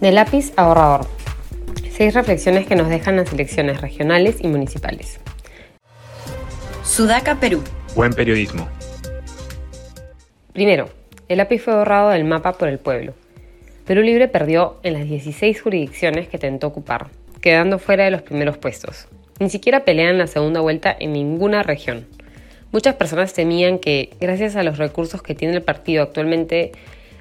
De lápiz a ahorrador. Seis reflexiones que nos dejan las elecciones regionales y municipales. Sudaca, Perú. Buen periodismo. Primero, el lápiz fue borrado del mapa por el pueblo. Perú Libre perdió en las 16 jurisdicciones que tentó ocupar, quedando fuera de los primeros puestos. Ni siquiera pelean la segunda vuelta en ninguna región. Muchas personas temían que, gracias a los recursos que tiene el partido actualmente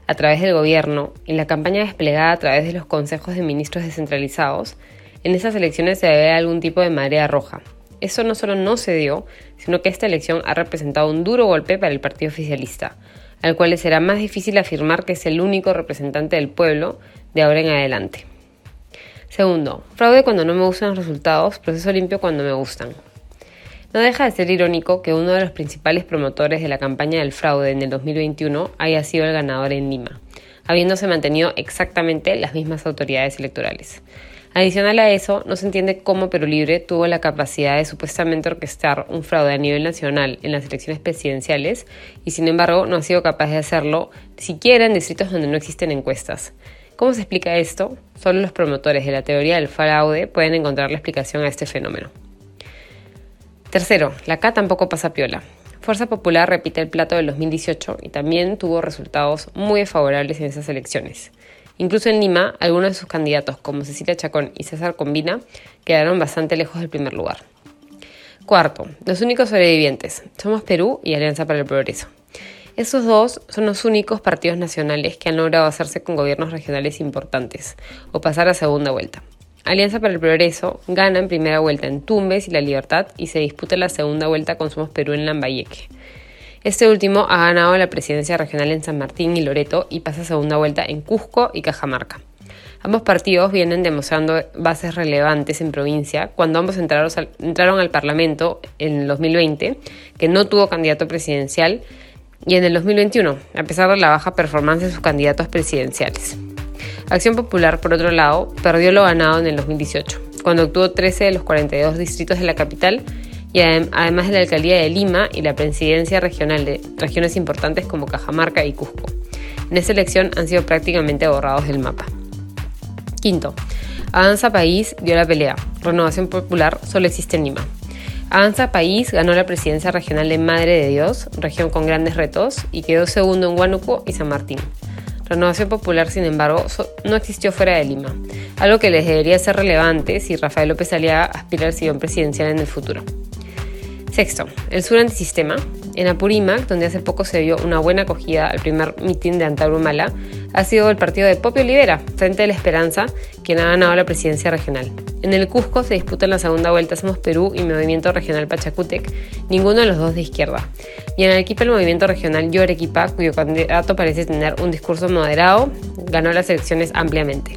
a través del gobierno y la campaña desplegada a través de los consejos de ministros descentralizados, en esas elecciones se debe algún tipo de marea roja. Eso no solo no se dio, sino que esta elección ha representado un duro golpe para el partido oficialista, al cual le será más difícil afirmar que es el único representante del pueblo de ahora en adelante. Segundo, fraude cuando no me gustan los resultados, proceso limpio cuando me gustan. No deja de ser irónico que uno de los principales promotores de la campaña del fraude en el 2021 haya sido el ganador en Lima, habiéndose mantenido exactamente las mismas autoridades electorales. Adicional a eso, no se entiende cómo Perú Libre tuvo la capacidad de supuestamente orquestar un fraude a nivel nacional en las elecciones presidenciales y sin embargo no ha sido capaz de hacerlo siquiera en distritos donde no existen encuestas. ¿Cómo se explica esto? Solo los promotores de la teoría del fraude pueden encontrar la explicación a este fenómeno. Tercero, la K tampoco pasa piola. Fuerza Popular repite el plato del 2018 y también tuvo resultados muy favorables en esas elecciones. Incluso en Lima, algunos de sus candidatos, como Cecilia Chacón y César Combina, quedaron bastante lejos del primer lugar. Cuarto, los únicos sobrevivientes. Somos Perú y Alianza para el Progreso. Esos dos son los únicos partidos nacionales que han logrado hacerse con gobiernos regionales importantes o pasar a segunda vuelta. Alianza para el Progreso gana en primera vuelta en Tumbes y La Libertad y se disputa la segunda vuelta con Somos Perú en Lambayeque. Este último ha ganado la presidencia regional en San Martín y Loreto y pasa segunda vuelta en Cusco y Cajamarca. Ambos partidos vienen demostrando bases relevantes en provincia cuando ambos entraron al, entraron al Parlamento en el 2020, que no tuvo candidato presidencial, y en el 2021, a pesar de la baja performance de sus candidatos presidenciales. Acción Popular, por otro lado, perdió lo ganado en el 2018, cuando obtuvo 13 de los 42 distritos de la capital y además de la alcaldía de Lima y la presidencia regional de regiones importantes como Cajamarca y Cusco. En esta elección han sido prácticamente borrados del mapa. Quinto, Avanza País dio la pelea. Renovación Popular solo existe en Lima. Avanza País ganó la presidencia regional de Madre de Dios, región con grandes retos, y quedó segundo en Huánuco y San Martín. Renovación Popular, sin embargo, no existió fuera de Lima, algo que les debería ser relevante si Rafael López Aliaga aspira al sillón presidencial en el futuro. Sexto, el sur antisistema. En Apurímac, donde hace poco se dio una buena acogida al primer mitin de Antaurumala, ha sido el partido de Popio Libera, Frente de la Esperanza, quien ha ganado la presidencia regional. En el Cusco se disputa en la segunda vuelta Somos Perú y Movimiento Regional Pachacútec, ninguno de los dos de izquierda. Y en el equipo el Movimiento Regional Yo Arequipa, cuyo candidato parece tener un discurso moderado, ganó las elecciones ampliamente.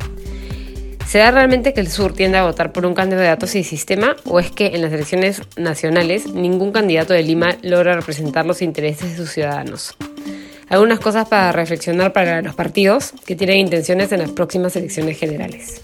¿Será realmente que el sur tiende a votar por un candidato sin sistema o es que en las elecciones nacionales ningún candidato de Lima logra representar los intereses de sus ciudadanos? Algunas cosas para reflexionar para los partidos que tienen intenciones en las próximas elecciones generales.